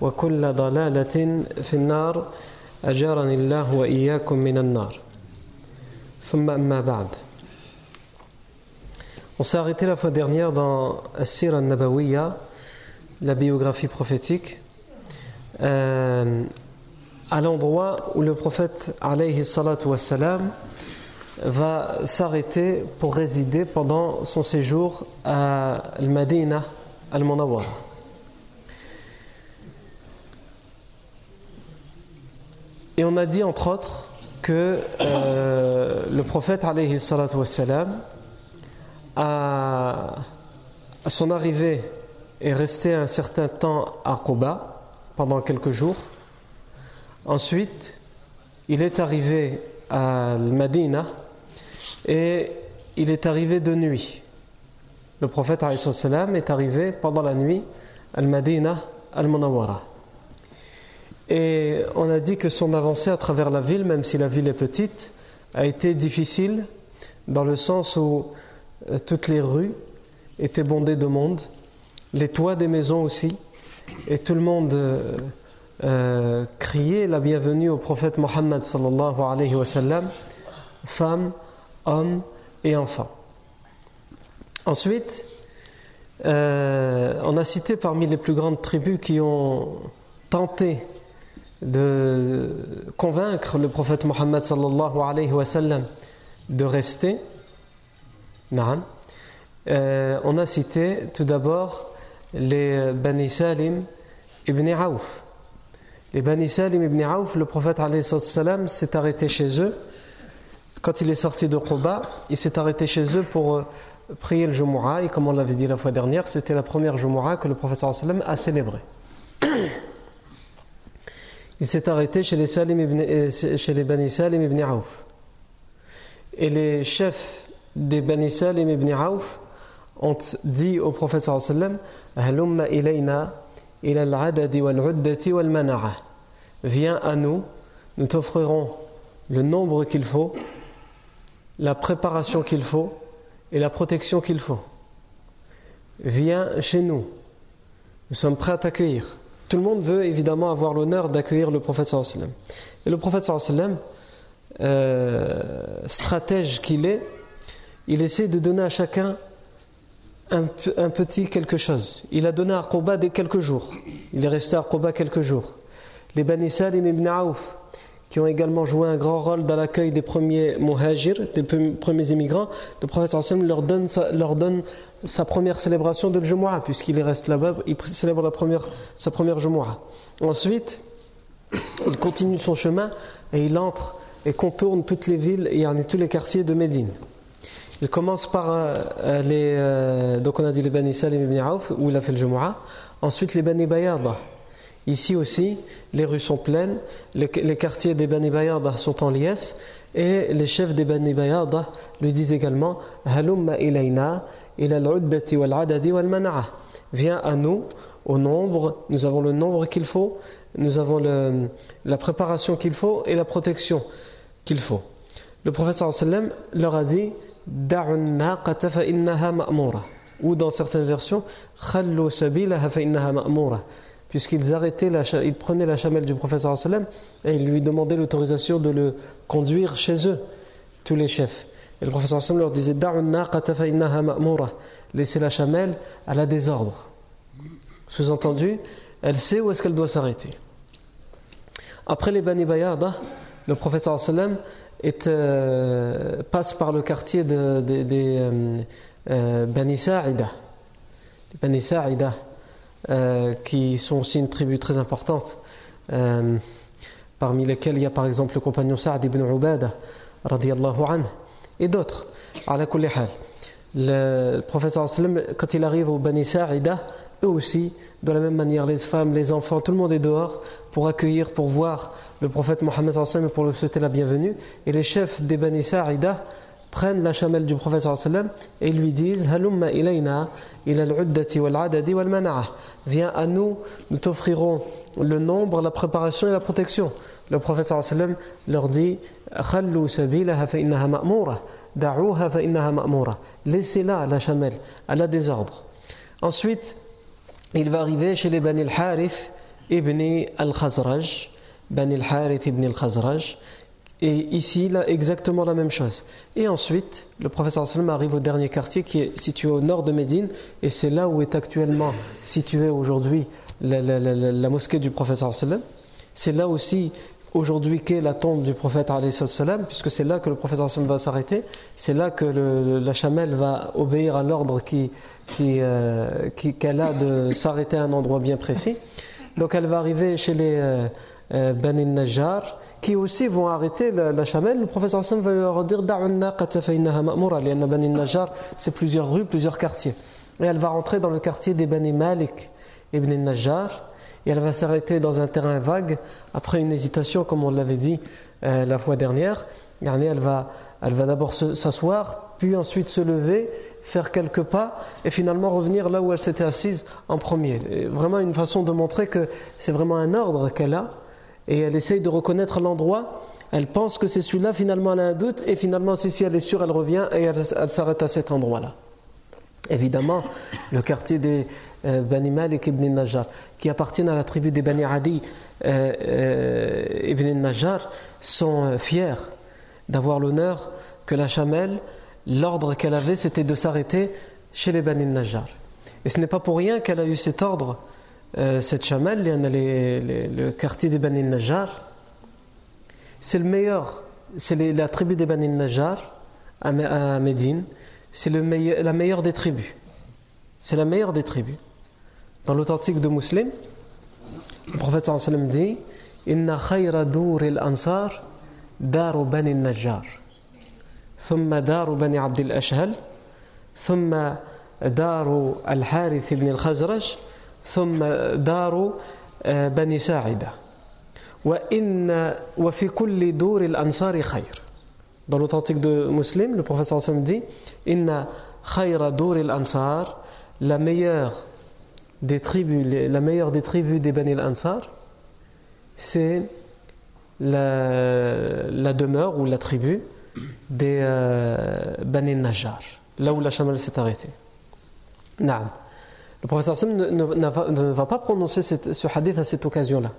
وكل ضلالة في النار أجارني الله وإياكم من النار ثم أما بعد On s'est arrêté la fois dernière dans Assir al-Nabawiya, la biographie prophétique, euh, à l'endroit où le prophète alayhi salatu wassalam, va s'arrêter pour résider pendant son séjour à Al-Madina al-Munawwara. Et on a dit entre autres que euh, le prophète alayhi à, son arrivée est resté un certain temps à Quba pendant quelques jours. Ensuite, il est arrivé à Al-Madina et il est arrivé de nuit. Le prophète salam est arrivé pendant la nuit à Al-Madina al-Munawwara. Et on a dit que son avancée à travers la ville, même si la ville est petite, a été difficile dans le sens où euh, toutes les rues étaient bondées de monde, les toits des maisons aussi, et tout le monde euh, euh, criait la bienvenue au prophète Mohammed sallallahu alayhi femmes, hommes et enfants. Ensuite, on a cité parmi les plus grandes tribus qui ont tenté de convaincre le prophète Mohammed sallallahu alayhi wa sallam de rester. Euh, on a cité tout d'abord les Bani Salim ibn Aouf. Les Bani Salim ibn Aouf, le prophète alayhi sallam s'est arrêté chez eux. Quand il est sorti de Quba, il s'est arrêté chez eux pour prier le Jumu'ah. Et comme on l'avait dit la fois dernière, c'était la première Jumu'ah que le prophète sallam a célébrée. Il s'est arrêté chez les, Salim ibn, chez les Bani Salim ibn Aouf. Et les chefs des Bani Salim ibn Aouf ont dit au prophète sallam ilayna ila al-adadi wal-uddati wal-mana'a. Viens à nous, nous t'offrirons le nombre qu'il faut, la préparation qu'il faut et la protection qu'il faut. Viens chez nous. Nous sommes prêts à t'accueillir. Tout le monde veut évidemment avoir l'honneur d'accueillir le prophète sallam. Et le prophète sallam, euh, stratège qu'il est, il essaie de donner à chacun un, petit quelque chose. Il a donné à Quba des quelques jours. Il est resté à Quba quelques jours. Les Bani Salim ibn Aouf, qui ont également joué un grand rôle dans l'accueil des premiers muhajirs, des premiers immigrants, le prophète leur donne, leur donne sa première célébration de Jumu'ah, puisqu'il reste là-bas, il célèbre sa première Jumu'ah. Ensuite, il continue son chemin et il entre et contourne toutes les villes et tous les quartiers de Médine. Il commence par euh, les. Euh, donc on a dit les Bani Salim ibn Aouf, où il a fait le Jumu'ah. Ensuite, les Bani Bayada. Ici aussi, les rues sont pleines, les, quartiers des Bani Bayada sont en liesse, et les chefs des Bani Bayada lui disent également Halumma ilayna ila al-uddati wal-adadi wal-mana'a. Viens à nous au nombre, nous avons le nombre qu'il faut, nous avons la préparation qu'il faut et la protection qu'il faut. Le prophète sallam leur a dit ou dans certaines versions puisqu'ils arrêtaient ils prenaient la chamelle du prophète sallam et ils lui demandaient l'autorisation de le conduire chez eux tous les chefs. Et le prophète sallam leur disait laissez la chamelle à la désordre. Sous-entendu elle sait où est-ce qu'elle doit s'arrêter. Après les Bani Bayada le prophète sallam est, euh, passe par le quartier des de, de, euh, euh, Bani Sa'ida. Bani Sa'ida, euh, qui sont aussi une tribu très importante, euh, parmi lesquels il y a par exemple le compagnon Sa'd ibn Ubada, radiallahu anhu, et d'autres. Le prophète quand il arrive au Bani Sa'ida, eux aussi, de la même manière, les femmes, les enfants, tout le monde est dehors pour accueillir, pour voir le prophète Mohammed et pour le souhaiter la bienvenue. Et les chefs des Bani Sa'ida prennent la chamelle du prophète et lui disent Halumma ilayna ila al-uddati wal-adadi wal-mana'a. Viens à nous, nous t'offrirons le nombre, la préparation et la protection. Le prophète leur dit Khallu sabilaha fa innaha ma'mura. Da'uha fa innaha ma'mura. Laissez-la la chamelle, elle a des ordres. Ensuite, il va arriver chez les Bani al-Harith ibn al-Khazraj. Bani al-Harith ibn al-Khazraj. Et ici, là, exactement la même chose. Et ensuite, le professeur sallam arrive au dernier quartier qui est situé au nord de Médine. Et c'est là où est actuellement située aujourd'hui la, mosquée du professeur sallam. C'est là aussi aujourd'hui qu'est la tombe du prophète salam, puisque c'est là que le professeur sallam va s'arrêter. C'est là que la chamelle va obéir à l'ordre euh, qu'elle a de s'arrêter à un endroit bien précis. Donc elle va arriver chez les euh, euh Bani Najjar qui aussi vont arrêter la, chamelle. Le professeur Hassan va leur dire c'est plusieurs rues, plusieurs quartiers. Et elle va rentrer dans le quartier des Bani Malik ibn Najjar et elle va s'arrêter dans un terrain vague après une hésitation, comme on l'avait dit euh, la fois dernière. Elle va, elle va d'abord s'asseoir, puis ensuite se lever faire quelques pas et finalement revenir là où elle s'était assise en premier. vraiment une façon de montrer que c'est vraiment un ordre qu'elle a et elle essaye de reconnaître l'endroit. Elle pense que c'est celui-là, finalement elle a un doute et finalement si, elle est sûre, elle revient et elle, s'arrête à cet endroit-là. Évidemment, le quartier des euh, Bani Malik ibn Najjar, qui appartiennent à la tribu des Bani Adi euh, euh, ibn Najjar, sont euh, fiers d'avoir l'honneur que la chamelle l'ordre qu'elle avait, c'était de s'arrêter chez les Bani Najjar. Et ce n'est pas pour rien qu'elle a eu cet ordre, euh, cette chamelle, le quartier des Bani Najjar, c'est le meilleur, c'est la tribu des Bani Najjar à Médine, c'est la meilleure des tribus. C'est la meilleure des tribus. Dans l'authentique de Muslim, le prophète sallam dit Inna khayra dur al ansar daru bani najjar. Thumma daru bani abd al ashhal. Thumma daru al harith ibn khazraj ثم دار بني ساعدة وإن وفي كل دور الأنصار خير Dans l'authentique de Muslim, le professeur Hassan dit Inna khayra dur al-ansar, la meilleure des tribus, la meilleure des tribus des Bani al-Ansar, c'est la, la demeure ou la tribu des euh, Bani Najjar, là où la chamelle s'est arrêtée. Naam. Le professeur Sim ne, ne, va pas prononcer ce hadith à cette occasion-là.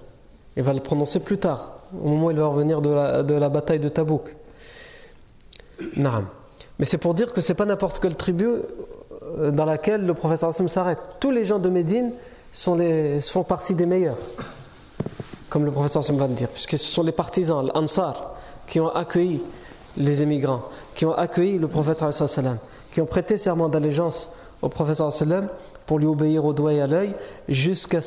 Il va le prononcer plus tard, au moment où il va revenir de la, bataille de Tabouk. Mais c'est pour dire que c'est pas n'importe quelle tribu euh, dans laquelle le professeur Sim s'arrête. Tous les gens de Médine sont les, font partie des meilleurs, comme le professeur Sim va le dire, puisque ce sont les partisans, l'Ansar, qui ont accueilli les émigrants, qui ont accueilli le prophète qui ont prêté serment d'allégeance au prophète pour lui obéir au doigt et à l'œil jusqu'à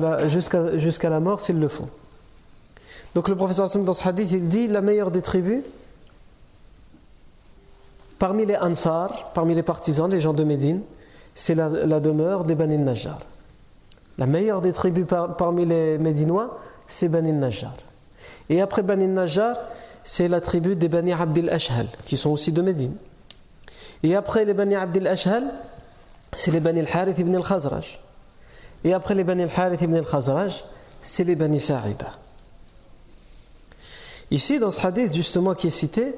la, la mort s'il le faut. Donc le prophète dans ce hadith il dit la meilleure des tribus parmi les Ansar, parmi les partisans, les gens de Médine, c'est la, demeure des Bani Najjar. La meilleure des tribus par, parmi les Médinois, c'est Bani Najjar. Et après Bani Najjar, c'est la tribu des Bani Abdel Ashhal, qui sont aussi de Médine. Et après les Bani Abdel Ashhal, c'est les Bani al-Harith ibn al-Khazraj. Et après les Bani al-Harith ibn al-Khazraj, c'est les Bani Sa'ida. Ici, dans ce hadith justement qui est cité,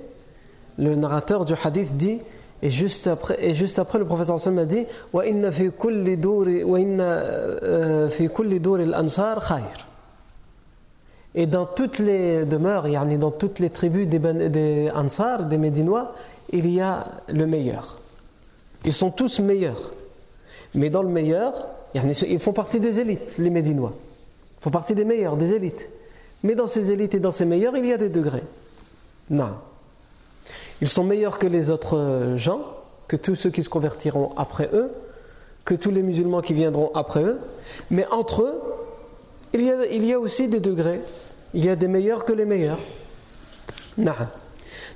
le narrateur du hadith dit et juste après, et juste après le professeur Hassan a dit Et dans toutes les demeures, dans toutes les tribus des, des Ansar, des Médinois, il y a le meilleur. Ils sont tous meilleurs. Mais dans le meilleur, ils font partie des élites, les Médinois. Ils font partie des meilleurs, des élites. Mais dans ces élites et dans ces meilleurs, il y a des degrés. Non. Ils sont meilleurs que les autres gens, que tous ceux qui se convertiront après eux, que tous les musulmans qui viendront après eux. Mais entre eux, il y a, il y a aussi des degrés. Il y a des meilleurs que les meilleurs. Non.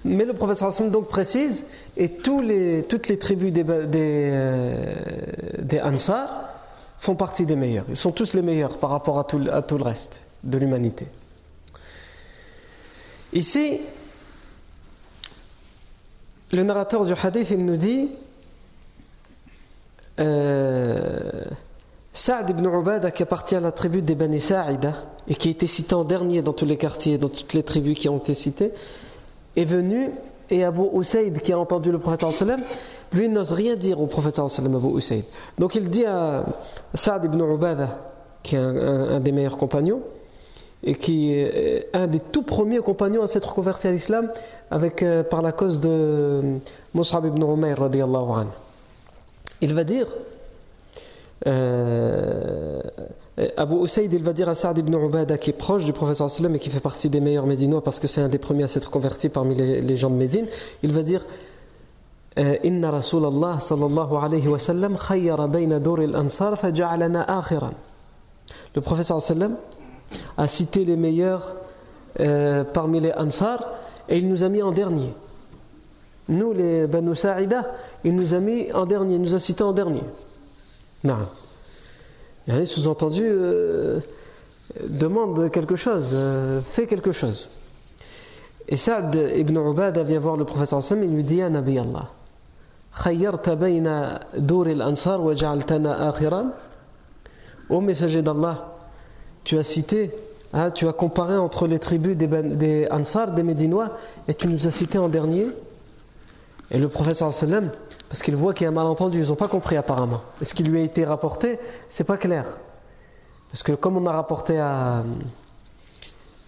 Mais le professeur Hassan donc précise, et toutes les tribus des, des, euh, des Ansar font partie des meilleurs. Ils sont tous les meilleurs par rapport à tout, à tout le reste de l'humanité. Ici, le narrateur du hadith, il nous dit euh, Saad ibn Ubada, qui appartient à la tribu des Bani Sa'ida et qui a été cité en dernier dans tous les quartiers, dans toutes les tribus qui ont été citées, est venu et Abu Usaid, qui a entendu le prophète sallam, lui n'ose rien dire au prophète sallam, Abu Usaid. Donc il dit à Saad ibn Ubada, qui est un des meilleurs compagnons, et qui est un des tout premiers compagnons à s'être converti à l'islam avec, euh, par la cause de Mus'ab ibn Umayr anhu. Il va dire euh, Abu Usaid il va dire à Saad ibn Ubada qui est proche du professeur sallam et qui fait partie des meilleurs médinois parce que c'est un des premiers à s'être converti parmi les, gens de Médine il va dire euh, Inna Rasulallah sallallahu alayhi wa sallam khayyara bayna dur al-ansar faja'alana akhiran le professeur sallam a cité les meilleurs euh, parmi les Ansar et il nous a mis en dernier. Nous, les Banu Sa'ida, il nous a mis en dernier, il nous a cité en dernier. Non. Il sous-entendu, euh, demande quelque chose, euh, fait quelque chose. Et Saad ibn Ubada vient voir le professeur Sam et lui dit Ya Nabi Allah, khayyarta bayna dur al-ansar wa ja'altana akhiran Ô messager d'Allah, tu as cité, hein, tu as comparé entre les tribus des, ben, des Ansar, des Médinois, et tu nous as cité en dernier. Et le professeur sallam, parce qu'il voit qu'il y a un malentendu, ils n'ont pas compris apparemment. Ce qui lui a été rapporté, c'est pas clair. Parce que comme on a rapporté à,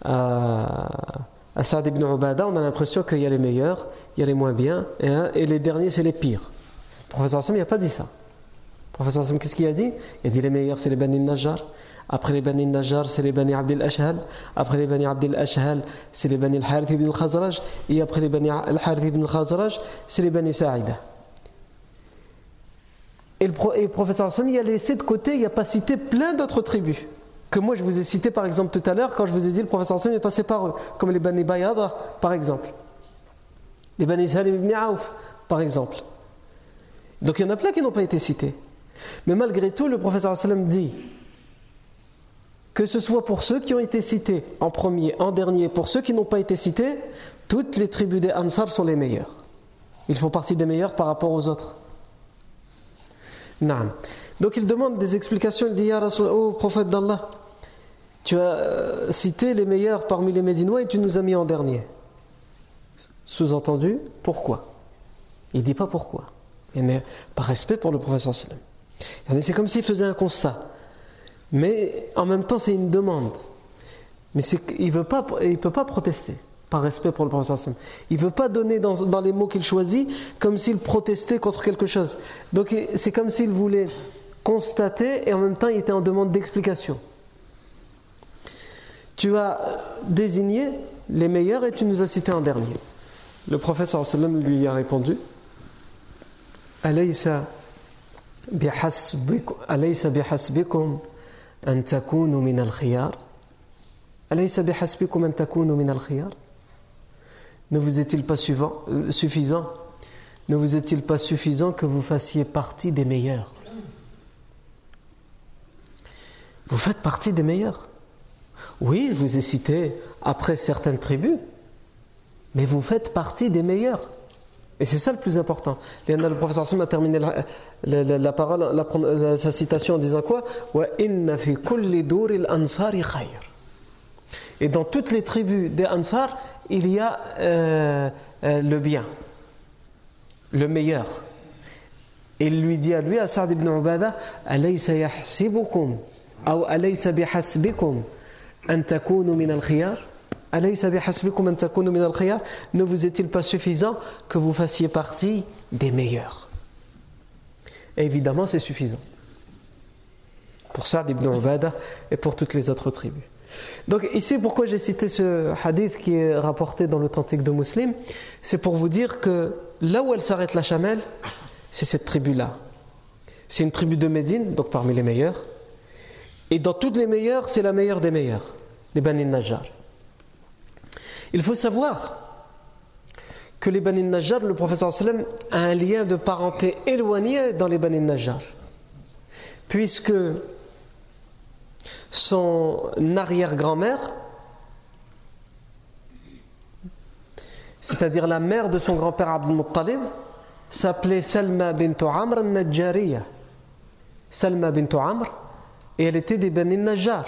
à, Saad ibn on a l'impression qu'il y a les meilleurs, il y a les moins bien, et, et les derniers c'est les pires. Le professeur sallam, il n'a pas dit ça. Professeur sallam, qu'est-ce qu'il a dit? Il a dit les meilleurs c'est les Bani Najjar, après les Bani Najjar, c'est les Bani Abdel Ashhal. Après les Bani Abdel Ashhal, c'est les Bani Al-Harith ibn al-Khazraj. Et après les Bani Al-Harith ibn al-Khazraj, c'est les Bani Sa'ida. Et le, le prophète il a laissé de côté, il a pas cité plein d'autres tribus. Que moi je vous ai cité par exemple tout à l'heure quand je vous ai dit le prophète est passé par eux, comme les Bani Bayada par exemple. Les Bani Salim ibn Auf par exemple. Donc il y en a plein qui n'ont pas été cités. Mais malgré tout, le prophète dit que ce soit pour ceux qui ont été cités en premier, en dernier, pour ceux qui n'ont pas été cités, toutes les tribus des Ansar sont les meilleures. Ils font partie des meilleurs par rapport aux autres. Donc il demande des explications, il dit Ya oh prophète d'Allah, tu as euh, cité les meilleurs parmi les Médinois et tu nous as mis en dernier. Sous-entendu, pourquoi? Il ne dit pas pourquoi. Mais par respect pour le professeur C'est comme s'il faisait un constat. Mais en même temps, c'est une demande. Mais il ne peut pas protester par respect pour le professeur Il ne veut pas donner dans, les mots qu'il choisit comme s'il protestait contre quelque chose. Donc c'est comme s'il voulait constater et en même temps il était en demande d'explication. Tu as désigné les meilleurs et tu nous as cité en dernier. Le professeur lui a répondu Alaysa bihasbikum أن تكونوا من الخيار أليس بحسبكم أن تكونوا من الخيار Ne vous est-il pas suffisant, euh, suffisant Ne vous est-il pas suffisant que vous fassiez partie des meilleurs Vous faites partie des meilleurs. Oui, je vous ai cité après certaines tribus, mais vous faites partie des meilleurs. Et c'est ça le plus important. Le professeur Sim a terminé la, la, la, la parole, euh, sa citation en disant quoi? Et dans toutes les tribus des Ansar, il y a euh, euh, le bien, le meilleur. Et il lui dit à lui, à Sa'd ibn Ubada Alaysa yahsibukum, ou alaysa bihasbikum, an takunu min al-khiyar? Ne vous est-il pas suffisant que vous fassiez partie des meilleurs? Et Évidemment, c'est suffisant. Pour Saad ibn Ubada et pour toutes les autres tribus. Donc ici, pourquoi j'ai cité ce hadith qui est rapporté dans l'authentique de Muslim? C'est pour vous dire que là où elle s'arrête la chamelle, c'est cette tribu-là. C'est une tribu de Médine, donc parmi les meilleurs. Et dans toutes les meilleures, c'est la meilleure des meilleures, les Bani Najjar. Il faut savoir que les Bani Najjar, le professeur sallam a un lien de parenté éloigné dans les Bani Najjar. Puisque son arrière-grand-mère, c'est-à-dire la mère de son grand-père Abdul Muttalib, s'appelait Salma bint Amr al-Najjariya. Salma bint Amr, et elle était des Bani Najjar.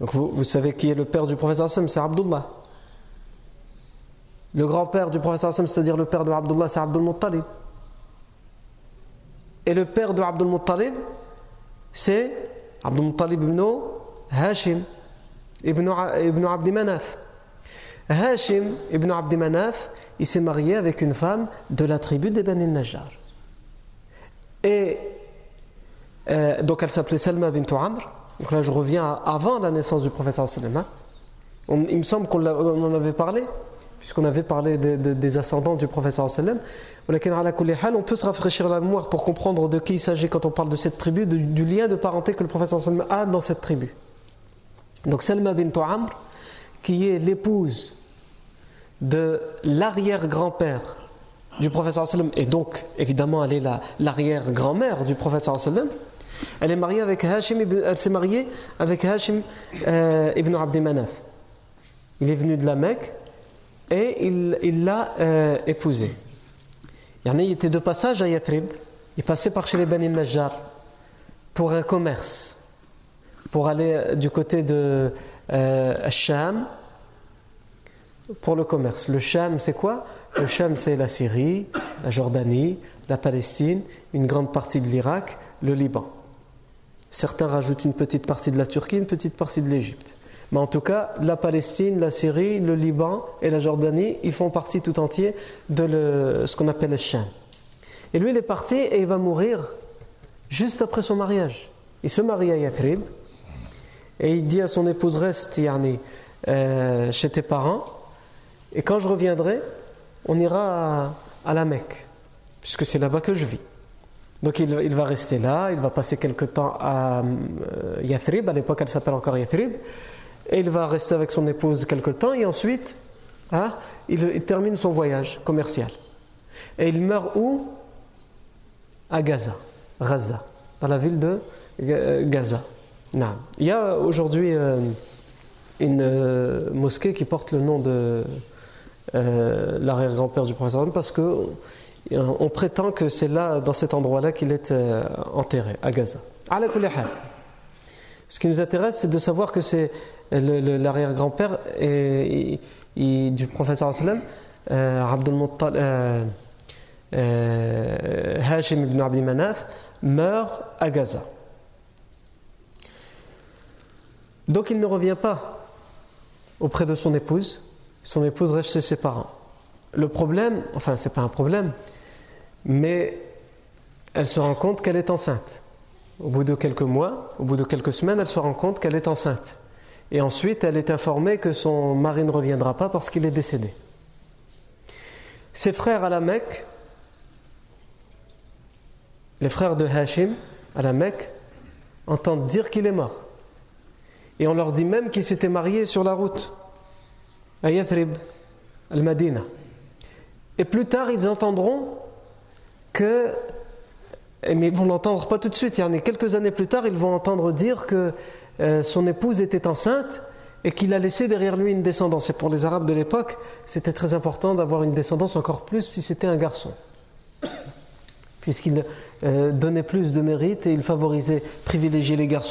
Donc vous, savez qui est le père du professeur Hassan, c'est Abdullah. Le grand-père du professeur Hassan, c'est-à-dire le père de Abdullah, c'est Abdul Muttalib. Et le père de Abdul Muttalib, c'est Abdul Muttalib ibn Hashim ibn, ibn Manaf. Hashim ibn Abdi Manaf, il s'est marié avec une femme de la tribu des Bani Najjar. Et euh, donc elle s'appelait Salma bint Amr. Donc là, je reviens avant la naissance du professeur sallam. Il me semble qu'on en avait parlé, puisqu'on avait parlé des ascendants du professeur sallam. On peut se rafraîchir la mémoire pour comprendre de qui il s'agit quand on parle de cette tribu, du, lien de parenté que le professeur sallam a dans cette tribu. Donc Salma bint Amr, qui est l'épouse de l'arrière-grand-père du professeur sallam, et donc évidemment elle est l'arrière-grand-mère du professeur sallam, elle est mariée avec Hashim elle s'est mariée avec Hashim euh, ibn Abd Manaf. Il est venu de la Mecque et il l'a euh, épousée. Il était de passage à Yathrib. Il passait par chez les Bani Najjar pour un commerce, pour aller euh, du côté de euh, Sham pour le commerce. Le Sham, c'est quoi? Le Sham, c'est la Syrie, la Jordanie, la Palestine, une grande partie de l'Irak, le Liban. Certains rajoutent une petite partie de la Turquie, une petite partie de l'Égypte. Mais en tout cas, la Palestine, la Syrie, le Liban et la Jordanie, ils font partie tout entier de ce qu'on appelle le Sham. Et lui, il est parti et il va mourir juste après son mariage. Il se marie à Yathrib et il dit à son épouse Reste yani, euh, chez tes parents et quand je reviendrai, on ira à la Mecque, puisque c'est là-bas que je vis. Donc il, va rester là, il va passer quelque temps à euh, Yathrib, à l'époque elle s'appelle encore Yathrib, et il va rester avec son épouse quelque temps, et ensuite hein, il, termine son voyage commercial. Et il meurt où? À Gaza, Gaza, dans la ville de euh, Gaza. Il y a aujourd'hui euh, une mosquée qui porte le nom de l'arrière-grand-père du professeur parce que on prétend que c'est là, dans cet endroit-là, qu'il est euh, enterré, à Gaza. Ce qui nous intéresse, c'est de savoir que c'est l'arrière-grand-père du professeur sallam, euh, Abdul euh, euh, Hashim ibn Abdi Manaf, meurt à Gaza. Donc il ne revient pas auprès de son épouse, son épouse reste chez ses parents. Le problème, enfin c'est pas un problème, mais elle se rend compte qu'elle est enceinte. Au bout de quelques mois, au bout de quelques semaines, elle se rend compte qu'elle est enceinte. Et ensuite, elle est informée que son mari ne reviendra pas parce qu'il est décédé. Ses frères à la Mecque, les frères de Hashim à la Mecque, entendent dire qu'il est mort. Et on leur dit même qu'il s'était marié sur la route, à Yathrib, al-Madina. Et plus tard, ils entendront que, mais ils vont l'entendre pas tout de suite, il y en a quelques années plus tard, ils vont entendre dire que euh, son épouse était enceinte et qu'il a laissé derrière lui une descendance. Et pour les Arabes de l'époque, c'était très important d'avoir une descendance encore plus si c'était un garçon. Puisqu'il euh, donnait plus de mérite et il favorisait, privilégiait les garçons